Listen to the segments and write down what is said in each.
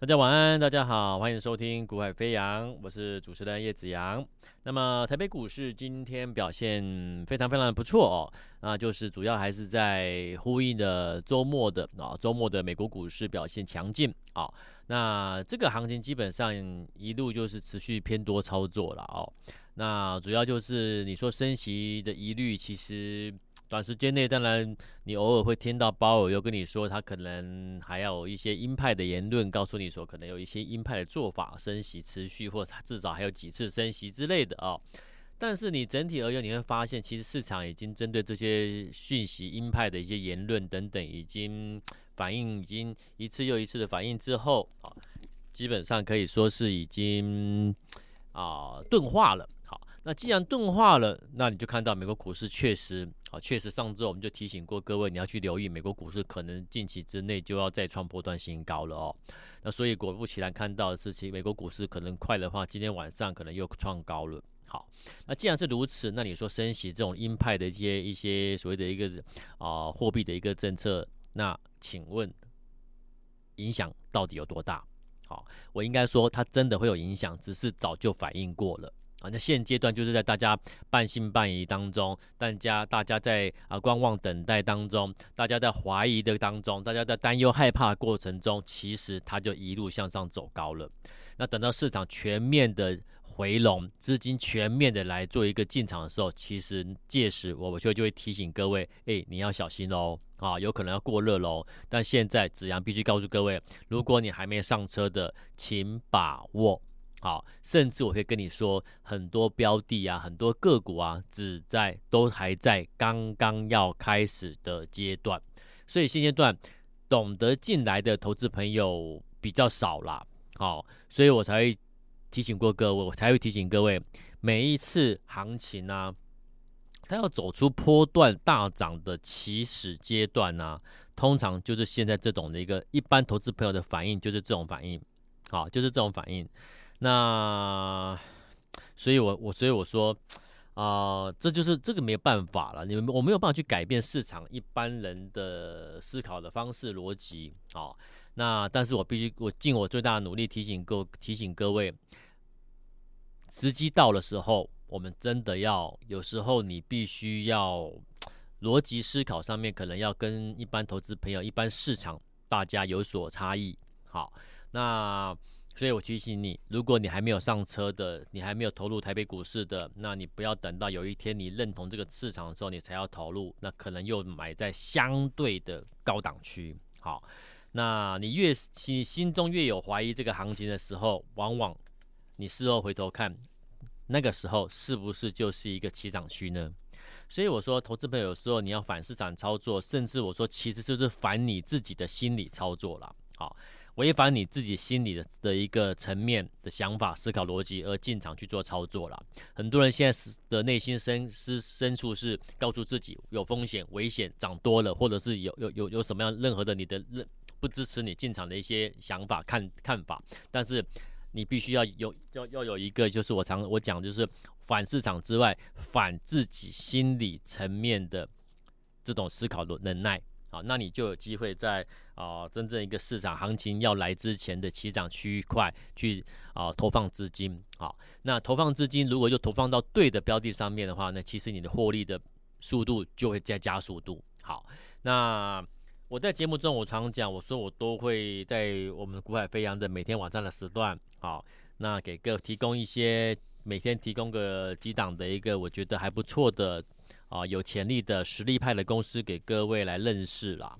大家晚安，大家好，欢迎收听《股海飞扬》，我是主持人叶子阳。那么台北股市今天表现非常非常的不错哦，那就是主要还是在呼应的周末的啊，周末的美国股市表现强劲啊。那这个行情基本上一路就是持续偏多操作了哦。那主要就是你说升息的疑虑，其实。短时间内，当然你偶尔会听到鲍尔又跟你说，他可能还有一些鹰派的言论，告诉你说可能有一些鹰派的做法，升息持续，或至少还有几次升息之类的啊、哦。但是你整体而言，你会发现，其实市场已经针对这些讯息、鹰派的一些言论等等，已经反应，已经一次又一次的反应之后啊，基本上可以说是已经啊钝化了。好那既然钝化了，那你就看到美国股市确实啊，确实上周我们就提醒过各位，你要去留意美国股市可能近期之内就要再创波段新高了哦。那所以果不其然，看到的是其美国股市可能快的话，今天晚上可能又创高了。好，那既然是如此，那你说升息这种鹰派的一些一些所谓的一个啊货币的一个政策，那请问影响到底有多大？好，我应该说它真的会有影响，只是早就反应过了。那现阶段就是在大家半信半疑当中，大家大家在啊观望等待当中，大家在怀疑的当中，大家在担忧害怕的过程中，其实它就一路向上走高了。那等到市场全面的回笼，资金全面的来做一个进场的时候，其实届时我就就会提醒各位，哎，你要小心喽，啊，有可能要过热喽。但现在子阳必须告诉各位，如果你还没上车的，请把握。好，甚至我可以跟你说，很多标的啊，很多个股啊，只在都还在刚刚要开始的阶段，所以现阶段懂得进来的投资朋友比较少啦。好，所以我才会提醒过各位，我才会提醒各位，每一次行情啊，它要走出波段大涨的起始阶段啊，通常就是现在这种的一个一般投资朋友的反应，就是这种反应，好，就是这种反应。那，所以我，我所以我说，啊、这就是这个没有办法了，你们我没有办法去改变市场一般人的思考的方式逻辑，好，那但是我必须我尽我最大的努力提醒各提醒各位，时机到的时候，我们真的要有时候你必须要逻辑思考上面可能要跟一般投资朋友、一般市场大家有所差异，好，那。所以我提醒你，如果你还没有上车的，你还没有投入台北股市的，那你不要等到有一天你认同这个市场的时候，你才要投入，那可能又买在相对的高档区。好，那你越心心中越有怀疑这个行情的时候，往往你事后回头看，那个时候是不是就是一个起涨区呢？所以我说，投资朋友有时候你要反市场操作，甚至我说其实就是反你自己的心理操作了。好。违反你自己心里的的一个层面的想法、思考逻辑而进场去做操作了。很多人现在是的内心深深深处是告诉自己有风险、危险、涨多了，或者是有有有有什么样任何的你的认不支持你进场的一些想法看看法。但是你必须要有要要有一个，就是我常我讲，就是反市场之外，反自己心理层面的这种思考能耐。啊，那你就有机会在啊、真正一个市场行情要来之前的起涨区块去啊、投放资金。好，那投放资金如果又投放到对的标的上面的话，那其实你的获利的速度就会再加速度。好，那我在节目中我常讲，我说我都会在我们股海飞扬的每天晚上的时段，好，那给各提供一些每天提供个几档的一个我觉得还不错的。啊，有潜力的实力派的公司给各位来认识啦。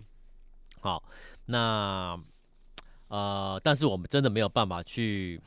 好，那呃，但是我们真的没有办法去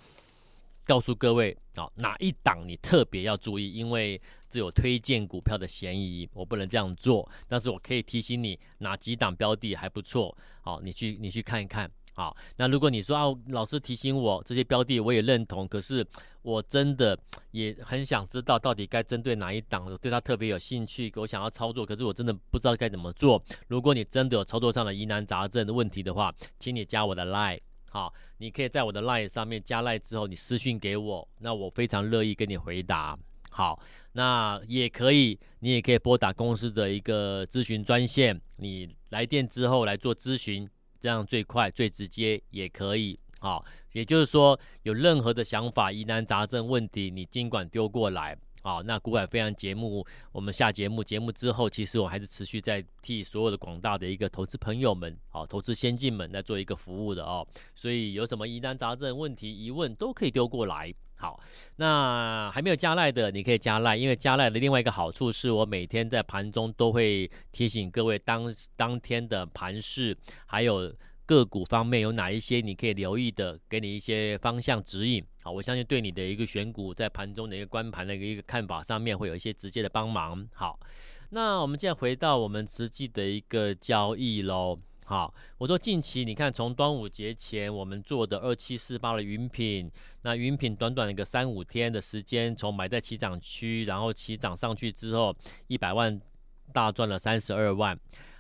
告诉各位啊，哪一档你特别要注意，因为只有推荐股票的嫌疑，我不能这样做。但是我可以提醒你哪几档标的还不错，好，你去你去看一看。好，那如果你说啊，老师提醒我这些标的我也认同，可是我真的也很想知道到底该针对哪一档，对他特别有兴趣，我想要操作，可是我真的不知道该怎么做。如果你真的有操作上的疑难杂症的问题的话，请你加我的 line。好，你可以在我的 line 上面加 line 之后，你私讯给我，那我非常乐意跟你回答。好，那也可以，你也可以拨打公司的一个咨询专线，你来电之后来做咨询。这样最快最直接也可以，好，也就是说，有任何的想法、疑难杂症、问题，你尽管丢过来。好，那股海飞扬节目，我们下节目节目之后，其实我还是持续在替所有的广大的一个投资朋友们，好，投资先进们在做一个服务的哦。所以有什么疑难杂症、问题、疑问，都可以丢过来。好，那还没有加赖的，你可以加赖，因为加赖的另外一个好处是我每天在盘中都会提醒各位当当天的盘势，还有。个股方面有哪一些你可以留意的？给你一些方向指引。好，我相信对你的一个选股在盘中的一个观盘的一个看法上面会有一些直接的帮忙。好，那我们现在回到我们实际的一个交易喽。好，我说近期你看从端午节前我们做的二七四八的云品，那云品短短的一个三五天的时间，从买在起涨区，然后起涨上去之后，一百万大赚了三十二万。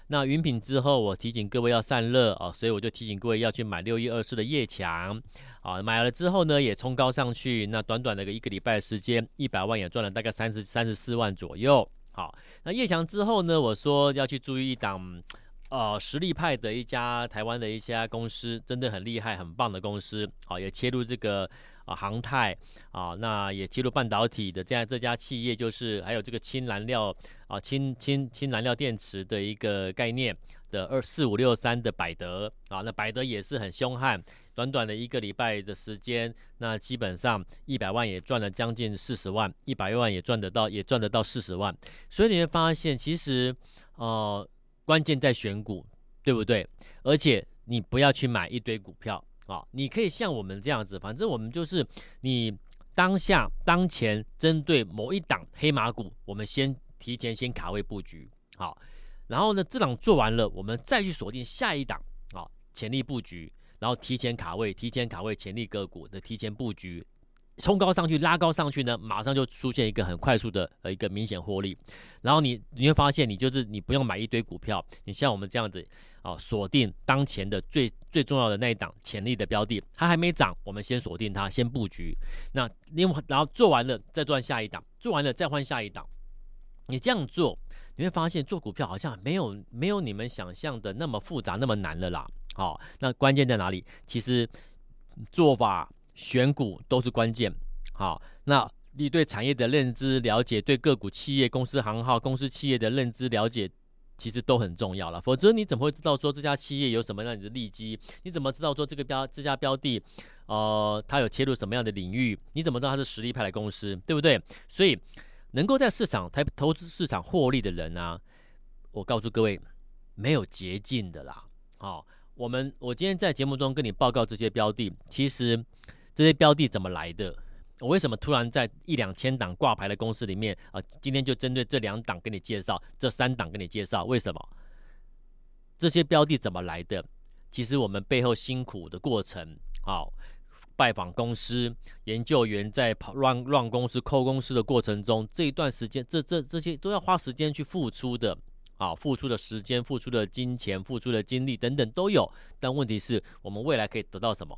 那云品之后，我提醒各位要散热啊，所以我就提醒各位要去买六一二四的夜强啊，买了之后呢，也冲高上去，那短短的一个礼拜的时间，一百万也赚了大概三十三十四万左右。好，那夜强之后呢，我说要去注意一档，呃，实力派的一家台湾的一家公司，真的很厉害、很棒的公司，好，也切入这个。啊，航太啊，那也切入半导体的这样这家企业，就是还有这个氢燃料啊，氢氢氢燃料电池的一个概念的二四五六三的百德啊，那百德也是很凶悍，短短的一个礼拜的时间，那基本上一百万也赚了将近四十万，一百万也赚得到，也赚得到四十万，所以你会发现，其实呃，关键在选股，对不对？而且你不要去买一堆股票。啊，你可以像我们这样子，反正我们就是你当下当前针对某一档黑马股，我们先提前先卡位布局，好，然后呢，这档做完了，我们再去锁定下一档，啊，潜力布局，然后提前卡位，提前卡位潜力个股的提前布局。冲高上去，拉高上去呢，马上就出现一个很快速的呃一个明显获利，然后你你会发现，你就是你不用买一堆股票，你像我们这样子啊，锁定当前的最最重要的那一档潜力的标的，它还没涨，我们先锁定它，先布局。那另外然后做完了再赚下一档，做完了再换下一档。你这样做，你会发现做股票好像没有没有你们想象的那么复杂那么难了啦。好，那关键在哪里？其实做法。选股都是关键，好，那你对产业的认知了解，对个股、企业、公司行号、公司企业的认知了解，其实都很重要了。否则你怎么会知道说这家企业有什么样的利基？你怎么知道说这个标这家标的，呃，它有切入什么样的领域？你怎么知道它是实力派的公司，对不对？所以能够在市场台投资市场获利的人啊，我告诉各位，没有捷径的啦。好，我们我今天在节目中跟你报告这些标的，其实。这些标的怎么来的？我为什么突然在一两千档挂牌的公司里面啊？今天就针对这两档给你介绍，这三档给你介绍，为什么？这些标的怎么来的？其实我们背后辛苦的过程，好，拜访公司，研究员在跑乱乱公司、扣公司的过程中，这一段时间，这这这些都要花时间去付出的，啊，付出的时间、付出的金钱、付出的精力等等都有。但问题是我们未来可以得到什么？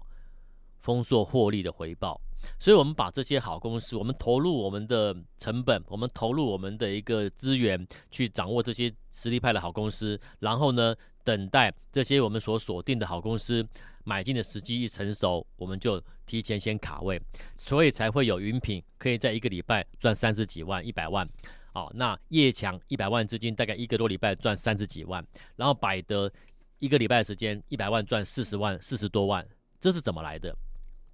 丰硕获利的回报，所以我们把这些好公司，我们投入我们的成本，我们投入我们的一个资源，去掌握这些实力派的好公司，然后呢，等待这些我们所锁定的好公司买进的时机一成熟，我们就提前先卡位，所以才会有云品可以在一个礼拜赚三十几万、一百万，哦，那叶强一百万资金大概一个多礼拜赚三十几万，然后百德一个礼拜时间一百万赚四十万、四十多万，这是怎么来的？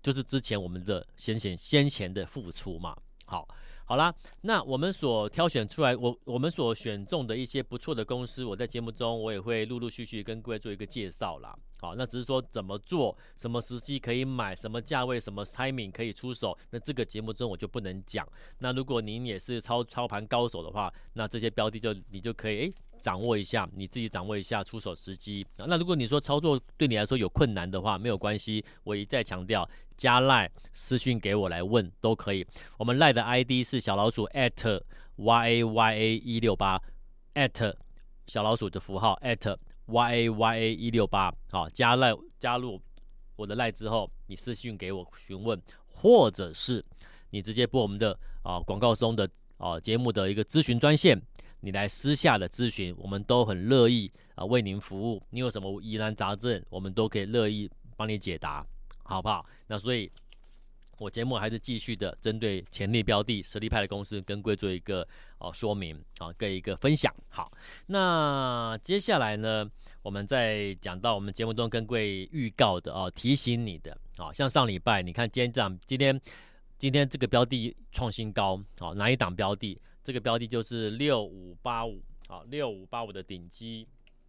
就是之前我们的先前先前的付出嘛，好，好啦，那我们所挑选出来，我我们所选中的一些不错的公司，我在节目中我也会陆陆续续跟各位做一个介绍啦。好，那只是说怎么做，什么时机可以买，什么价位，什么 timing 可以出手，那这个节目中我就不能讲。那如果您也是操操盘高手的话，那这些标的就你就可以诶。掌握一下，你自己掌握一下出手时机。那如果你说操作对你来说有困难的话，没有关系，我一再强调，加赖私讯给我来问都可以。我们赖的 ID 是小老鼠 at y a y a 一六八 at 小老鼠的符号 at y a y a 一六八。好，加赖加入我的赖之后，你私信给我询问，或者是你直接拨我们的啊广告中的啊节目的一个咨询专线。你来私下的咨询，我们都很乐意啊为您服务。你有什么疑难杂症，我们都可以乐意帮你解答。好不好？那所以，我节目还是继续的针对潜力标的、实力派的公司跟各位做一个哦说明啊，跟一个分享。好，那接下来呢，我们再讲到我们节目中跟各位预告的哦，提醒你的啊，像上礼拜你看今天这样，今天今天这个标的创新高，好，哪一档标的？这个标的就是六五八五，好，六五八五的顶基，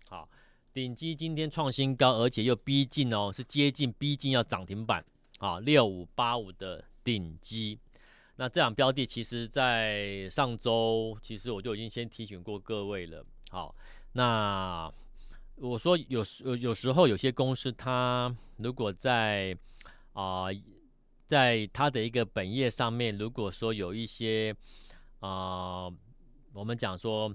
好。鼎基今天创新高，而且又逼近哦，是接近逼近要涨停板啊！六五八五的鼎基，那这样标的其实，在上周其实我就已经先提醒过各位了。好，那我说有时有时候有些公司，它如果在啊、在它的一个本业上面，如果说有一些啊、我们讲说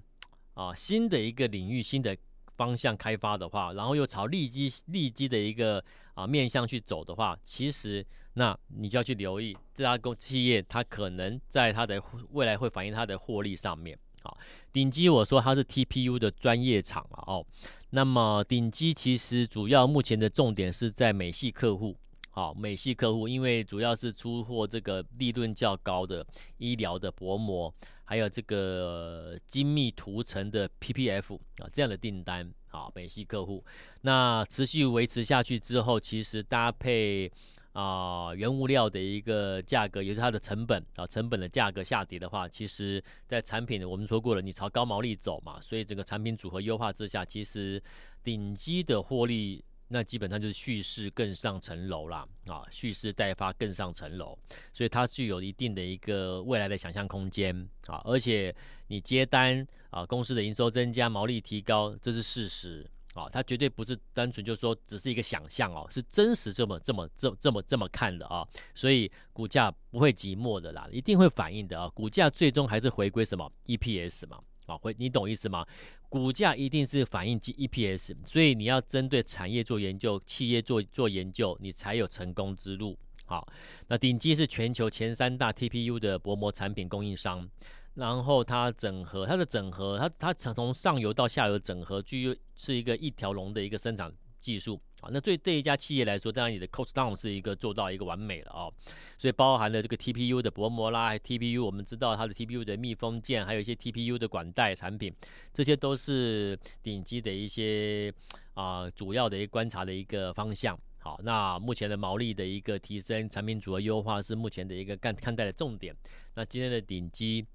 啊、新的一个领域，新的。方向开发的话，然后又朝利基利基的一个啊面向去走的话，其实那你就要去留意这家公企业，它可能在它的未来会反映它的获利上面。好，顶基我说它是 TPU 的专业厂啊哦，那么顶基其实主要目前的重点是在美系客户，好，美系客户因为主要是出货这个利润较高的医疗的薄膜。还有这个精密涂层的 PPF 啊，这样的订单啊，美系客户，那持续维持下去之后，其实搭配啊原物料的一个价格，也就是它的成本啊，成本的价格下跌的话，其实在产品我们说过了，你朝高毛利走嘛，所以整个产品组合优化之下，其实顶级的获利。那基本上就是蓄势更上层楼啦，啊，蓄势待发更上层楼，所以它具有一定的一个未来的想象空间啊，而且你接单啊，公司的营收增加，毛利提高，这是事实啊，它绝对不是单纯就是说只是一个想象哦，是真实这么这么这这么这么看的啊，所以股价不会寂寞的啦，一定会反应的啊，股价最终还是回归什么 EPS 嘛。啊，会你懂意思吗？股价一定是反映 EPS，所以你要针对产业做研究，企业做做研究，你才有成功之路。好，那顶级是全球前三大 TPU 的薄膜产品供应商，然后它整合它的整合，它它从上游到下游整合，具有是一个一条龙的一个生产技术。啊，那对这一家企业来说，当然你的 cost down 是一个做到一个完美了啊、哦，所以包含了这个 TPU 的薄膜啦，TPU 我们知道它的 TPU 的密封件，还有一些 TPU 的管带产品，这些都是顶级的一些啊、主要的一个观察的一个方向。好，那目前的毛利的一个提升，产品组合优化是目前的一个看看待的重点。那今天的顶级。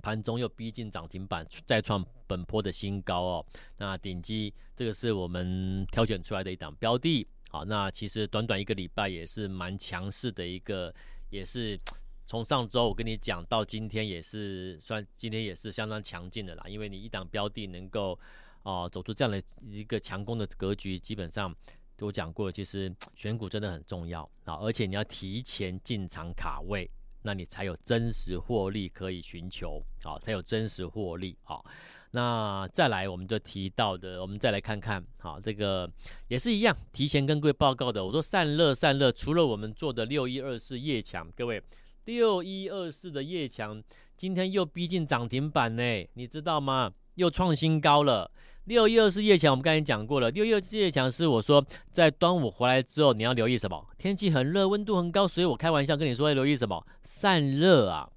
盘中又逼近涨停板，再创本波的新高哦。那顶级这个是我们挑选出来的一档标的，好，那其实短短一个礼拜也是蛮强势的一个，也是 从上周我跟你讲到今天也是算今天也是相当强劲的啦。因为你一档标的能够哦、走出这样的一个强攻的格局，基本上都讲过，其实 选股真的很重要啊，而且你要提前进场卡位。那你才有真实获利可以寻求，好，才有真实获利，好。那再来，我们就提到的，我们再来看看，好，这个也是一样，提前跟各位报告的。我说散热，散热，除了我们做的六一二四夜强，各位，六一二四的夜强今天又逼近涨停板呢，你知道吗？又创新高了。六一二四夜强，我们刚才讲过了。六一二四夜强是我说，在端午回来之后，你要留意什么？天气很热，温度很高，所以我开玩笑跟你说要留意什么？散热啊，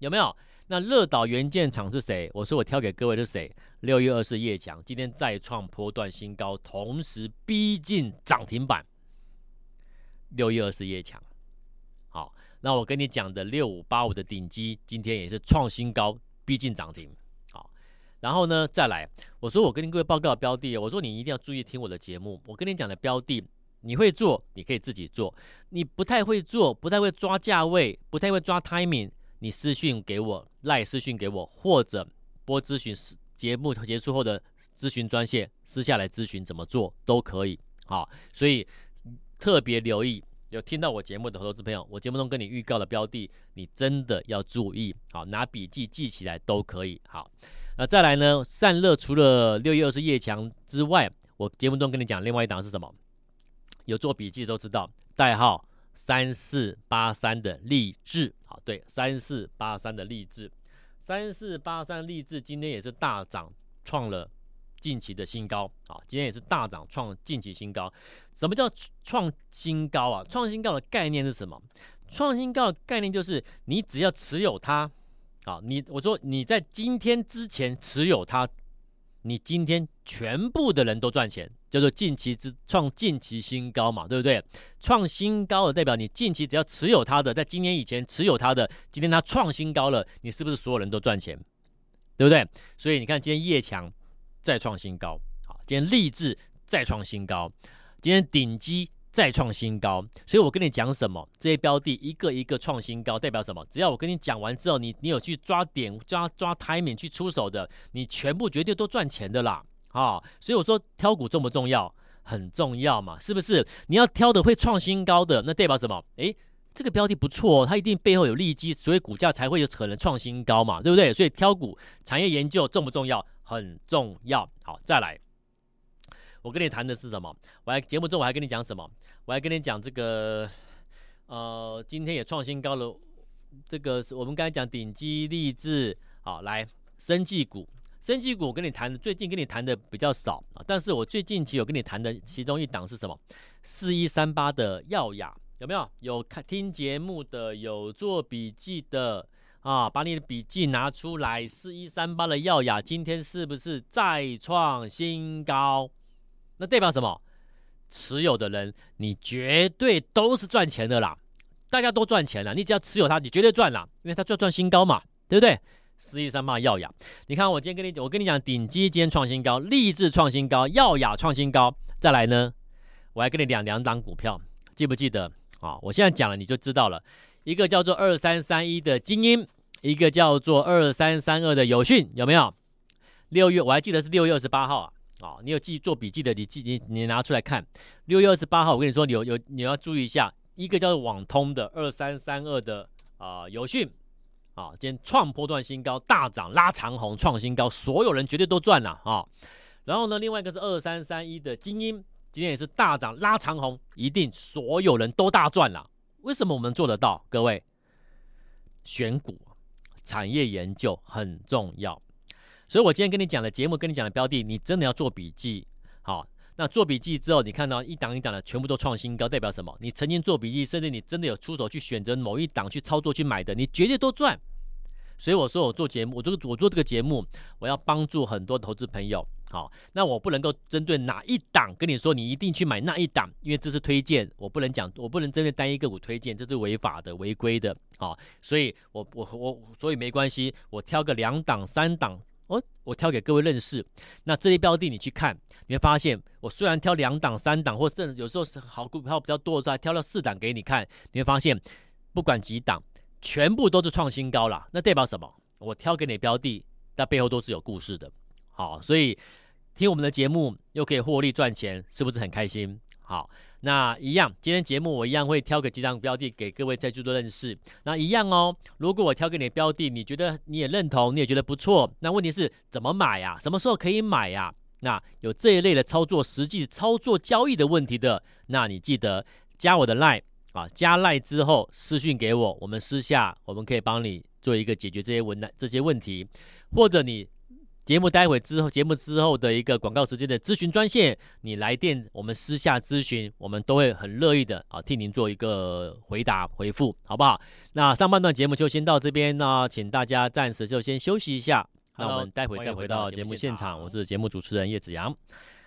有没有？那热岛元件厂是谁？我说我挑给各位是谁？六月二四业强今天再创波段新高，同时逼近涨停板。六月二四业强，好，那我跟你讲的六五八五的顶基今天也是创新高，逼近涨停。好然后呢，再来，我说我跟各位报告的标的，我说你一定要注意听我的节目。我跟你讲的标的，你会做，你可以自己做；你不太会做，不太会抓价位，不太会抓 timing，你私讯给我，赖私讯给我，或者拨咨询节目结束后的咨询专线，私下来咨询怎么做都可以。好，所以特别留意，有听到我节目的投资朋友，我节目中跟你预告的标的，你真的要注意。好，拿笔记记起来都可以。好。那再来呢？散热除了六一二四业强之外，我节目中跟你讲另外一档是什么？有做笔记都知道，代号三四八三的励志。好，对，三四八三的励志，三四八三励志今天也是大涨，创了近期的新高啊，今天也是大涨创近期新高。什么叫创新高啊？创新高的概念是什么？创新高的概念就是你只要持有它，啊，你我说你在今天之前持有它，你今天全部的人都赚钱，叫做近期之创近期新高嘛，对不对？创新高的代表你近期只要持有它的，在今年以前持有它的，今天它创新高了，你是不是所有人都赚钱？对不对？所以你看，今天业强再创新高，好，今天励志再创新高，今天顶基再创新高。所以我跟你讲什么？这些标的一个一个创新高，代表什么？只要我跟你讲完之后，你你有去抓点、抓抓 timing 去出手的，你全部绝对都赚钱的啦，啊！所以我说挑股重不重要？很重要嘛，是不是？你要挑的会创新高的，那代表什么？诶。这个标的不错哦，它一定背后有利基，所以股价才会有可能创新高嘛，对不对？所以挑股产业研究重不重要？很重要。好，再来，我跟你谈的是什么？我还节目中我还跟你讲什么？我还跟你讲这个，呃，今天也创新高了。这个是我们刚才讲顶级励志，好，来生技股，生技股我跟你谈的，最近跟你谈的比较少啊，但是我最近期有跟你谈的其中一档是什么？四一三八的耀雅。有没有有看听节目的，有做笔记的啊？把你的笔记拿出来。四一三八的耀雅今天是不是再创新高？那代表什么？持有的人，你绝对都是赚钱的啦！大家都赚钱了，你只要持有它，你绝对赚了，因为它就赚新高嘛，对不对？四一三八耀雅，你看我今天跟你讲，我跟你讲，顶基今天创新高，励志创新高，耀雅创新高，再来呢，我还跟你讲两档股票，记不记得？啊，我现在讲了你就知道了，一个叫做二三三一的精英，一个叫做二三三二的友讯，有没有？六月我还记得是六月二十八号啊，啊，你有记做笔记的，你记你你拿出来看。六月二十八号，我跟你说，你有有你要注意一下，一个叫做网通的二三三二的啊友讯，啊，今天创波段新高，大涨拉长红创新高，所有人绝对都赚了啊。然后呢，另外一个是二三三一的精英。今天也是大涨拉长红，一定所有人都大赚了。为什么我们做得到？各位，选股产业研究很重要。所以我今天跟你讲的节目，跟你讲的标的，你真的要做笔记。那做笔记之后，你看到一档一档的全部都创新高，代表什么？你曾经做笔记，甚至你真的有出手去选择某一档去操作去买的，你绝对都赚。所以我说我做节目，我做我做这个节目，我要帮助很多投资朋友。好，那我不能够针对哪一档跟你说，你一定去买那一档，因为这是推荐，我不能讲，我不能针对单一个股推荐，这是违法的、违规的。好，所以我我我所以没关系，我挑个两档、三档，哦，我挑给各位认识。那这些标的你去看，你会发现，我虽然挑两档、三档，或甚至有时候是好股票比较多的时候，还挑了四档给你看，你会发现，不管几档，全部都是创新高了。那代表什么？我挑给你标的，那背后都是有故事的。好，所以。听我们的节目又可以获利赚钱，是不是很开心？好，那一样，今天节目我一样会挑个几档标的给各位在座的认识。那一样哦，如果我挑给你的标的，你觉得你也认同，你也觉得不错，那问题是怎么买呀？什么时候可以买呀？那有这一类的操作实际操作交易的问题的，那你记得加我的 line 啊，加 line 之后私讯给我，我们私下我们可以帮你做一个解决这些问这些问题，或者你。节目待会之后，节目之后的一个广告时间的咨询专线，你来电，我们私下咨询，我们都会很乐意的啊，替您做一个回答回复，好不好？那上半段节目就先到这边，那请大家暂时就先休息一下，那我们待会再回到节目现场。我是节目主持人叶子阳。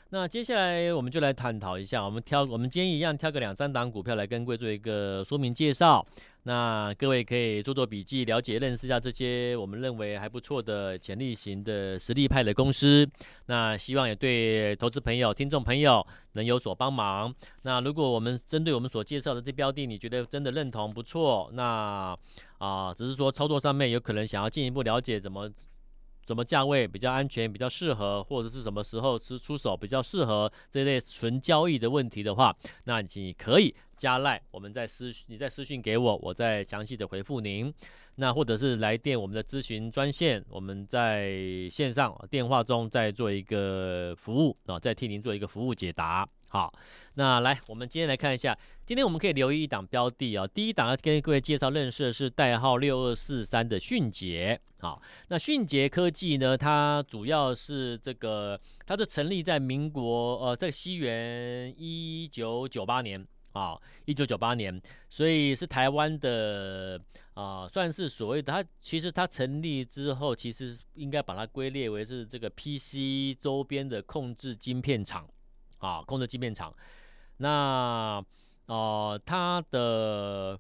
那接下来我们就来探讨一下，我们挑我们今天一样挑个两三档股票来跟各位做一个说明介绍。那各位可以做做笔记，了解认识一下这些我们认为还不错的潜力型的实力派的公司。那希望也对投资朋友、听众朋友能有所帮忙。那如果我们针对我们所介绍的这标的，你觉得真的认同不错，那啊，只是说操作上面有可能想要进一步了解怎么。什么价位比较安全、比较适合，或者是什么时候是出手比较适合这类纯交易的问题的话，那你可以加赖，我们再私你再私信给我，我再详细的回复您。那或者是来电我们的咨询专线，我们在线上电话中再做一个服务啊，再替您做一个服务解答。好，那来，我们今天来看一下，今天我们可以留意一档标的啊。第一档要跟各位介绍认识的是代号六二四三的迅捷。好，那迅捷科技呢，它主要是这个，它是成立在民国呃，在西元一九九八年啊，一九九八年，所以是台湾的啊、算是所谓的它，其实它成立之后，其实应该把它归列为是这个 PC 周边的控制晶片厂。啊，控制晶片厂，那呃，它的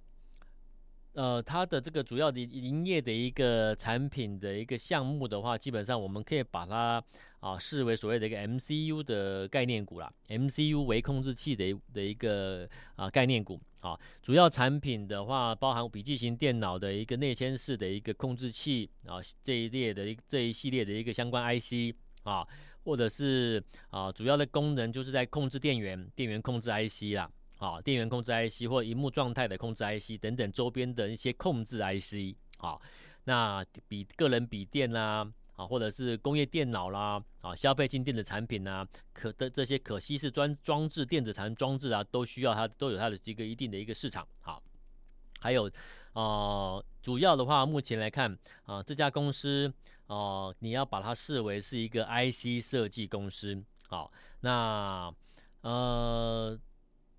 呃，它的这个主要的营业的一个产品的一个项目的话，基本上我们可以把它啊视为所谓的一个 MCU 的概念股啦，MCU 为控制器的的一个啊概念股啊，主要产品的话包含笔记型电脑的一个内嵌式的一个控制器啊这一列的这一系列的一个相关 IC 啊。或者是啊，主要的功能就是在控制电源、电源控制 IC 啦，啊，电源控制 IC 或荧幕状态的控制 IC 等等周边的一些控制 IC 啊，那比个人笔电啦，啊，或者是工业电脑啦，啊，消费性电子产品呐，可的这些可携式装装置电子产装置啊，都需要它都有它的一个一定的一个市场，好，还有。呃，主要的话，目前来看，啊、这家公司，哦、你要把它视为是一个 IC 设计公司，好，那，呃，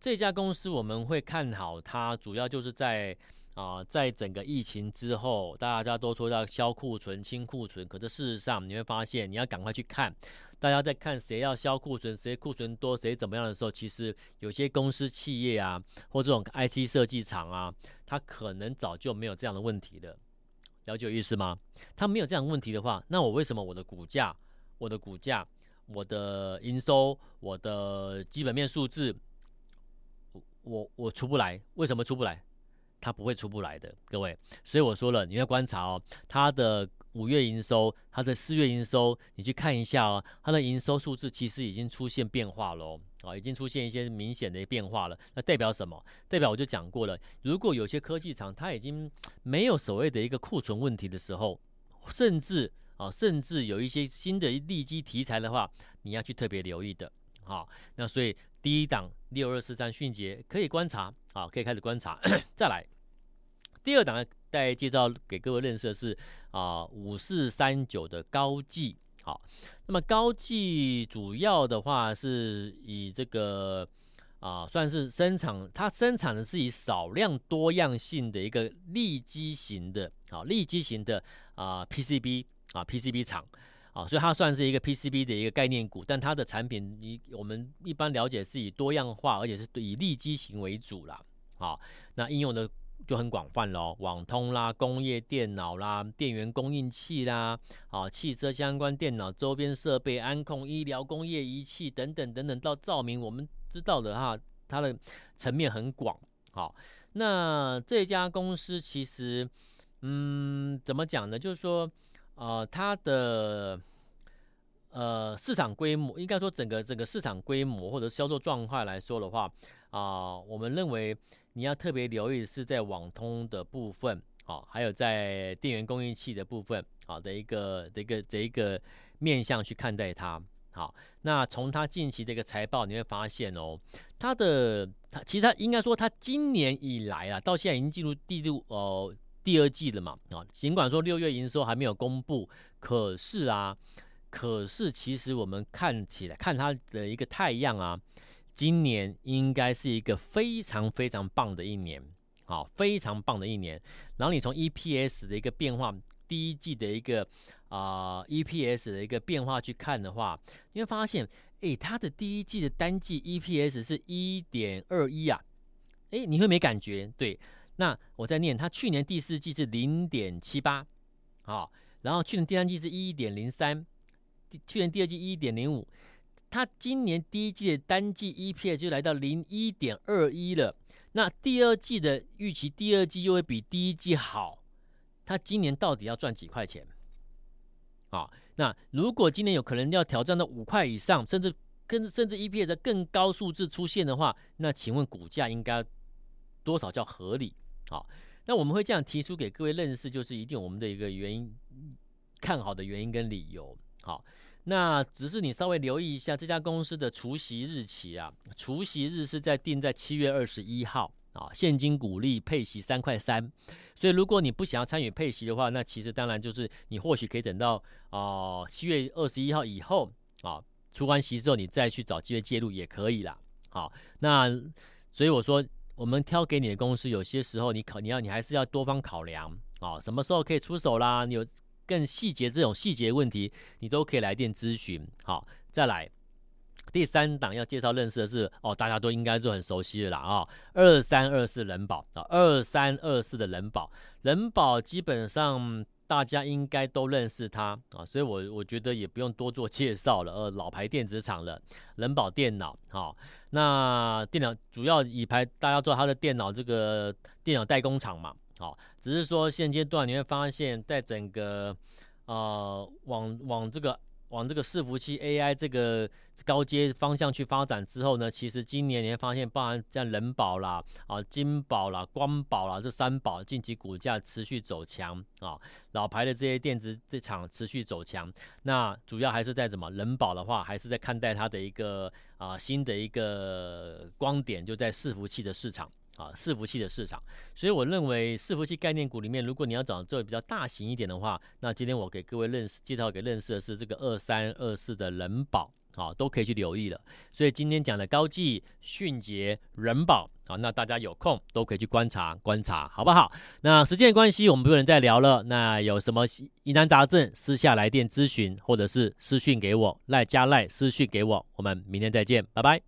这家公司我们会看好它，主要就是在。啊，在整个疫情之后，大家都说要销库存、清库存，可是事实上你会发现，你要赶快去看，大家在看谁要销库存、谁库存多、谁怎么样的时候，其实有些公司、企业啊，或这种 IC 设计厂啊，它可能早就没有这样的问题了。了解有意思吗？他没有这样的问题的话，那我为什么我的股价、我的股价、我的营收、我的基本面数字，我我出不来？为什么出不来？他不会出不来的，各位。所以我说了，你要观察哦，他的五月营收，它的四月营收，你去看一下哦，它的营收数字其实已经出现变化了哦，已经出现一些明显的变化了。那代表什么？代表我就讲过了，如果有些科技厂它已经没有所谓的一个库存问题的时候，甚至啊，甚至有一些新的利基题材的话，你要去特别留意的。好，那所以第一档六二四三迅捷可以观察，好，可以开始观察。再来，第二档带介绍给各位认识的是啊五四三九的高技，好，那么高技主要的话是以这个啊算是生产，它生产的是以少量多样性的一个利基型的，好利基型的啊 PCB 啊 PCB 厂。啊，所以它算是一个 PCB 的一个概念股，但它的产品一我们一般了解是以多样化，而且是以利基型为主啦。好，那应用的就很广泛喽，网通啦、工业电脑啦、电源供应器啦、啊汽车相关电脑周边设备、安控、医疗、工业仪器等等等等到照明，我们知道的哈，它的层面很广。好，那这家公司其实，嗯，怎么讲呢？就是说。呃，它的呃市场规模，应该说整个整个市场规模或者销售状况来说的话，啊、我们认为你要特别留意是在网通的部分，啊，还有在电源供应器的部分，啊的一个的一个这一个面向去看待它。好，那从它近期的一个财报，你会发现哦，它的它其实它应该说它今年以来啊，到现在已经进入第六哦。第二季了嘛，啊，尽管说六月营收还没有公布，可是啊，可是其实我们看起来看它的一个太阳啊，今年应该是一个非常非常棒的一年，好，非常棒的一年。然后你从 EPS 的一个变化，第一季的一个啊、EPS 的一个变化去看的话，你会发现，诶，它的第一季的单季 EPS 是一点二一啊，诶，你会没感觉？对。那我再念，它去年第四季是零点七八，好，然后去年第三季是一点零三，去年第二季一点零五，它今年第一季的单季 EPS 就来到零一点二一了。那第二季的预期，第二季又会比第一季好，它今年到底要赚几块钱？好，那如果今年有可能要挑战到五块以上，甚至跟甚至 EPS 的更高数字出现的话，那请问股价应该多少叫合理？好，那我们会这样提出给各位认识，就是一定我们的一个原因看好的原因跟理由。好，那只是你稍微留意一下这家公司的除息日期啊，除息日是在定在七月二十一号啊，现金股利配息三块三，所以如果你不想要参与配息的话，那其实当然就是你或许可以等到啊七月二十一号以后啊，除完息之后你再去找机会介入也可以啦。好，那所以我说我们挑给你的公司，有些时候你考你要你还是要多方考量啊，什么时候可以出手啦？你有。更细节这种细节问题，你都可以来电咨询。好，再来第三档要介绍认识的是哦，大家都应该都很熟悉的啦啊、二三二四人保啊，二三二四的人保，人保基本上大家应该都认识它啊，所以我我觉得也不用多做介绍了。呃，老牌电子厂了，人保电脑好、那电脑主要以牌大家做它的电脑这个电脑代工厂嘛。好，只是说现阶段你会发现，在整个呃往往这个往这个伺服器 AI 这个高阶方向去发展之后呢，其实今年你会发现，包含像人保啦、啊金宝啦、光宝啦这三宝近期股价持续走强啊，老牌的这些电子这厂持续走强，那主要还是在什么？人保的话，还是在看待它的一个啊新的一个光点，就在伺服器的市场。啊，伺服器的市场，所以我认为伺服器概念股里面，如果你要找这比较大型一点的话，那今天我给各位认识介绍给认识的是这个二三二四的人保，啊，都可以去留意了。所以今天讲的高技、迅捷、人保，啊，那大家有空都可以去观察观察，好不好？那时间关系，我们不能再聊了。那有什么疑难杂症，私下来电咨询，或者是私讯给我，赖加赖私讯给我。我们明天再见，拜拜。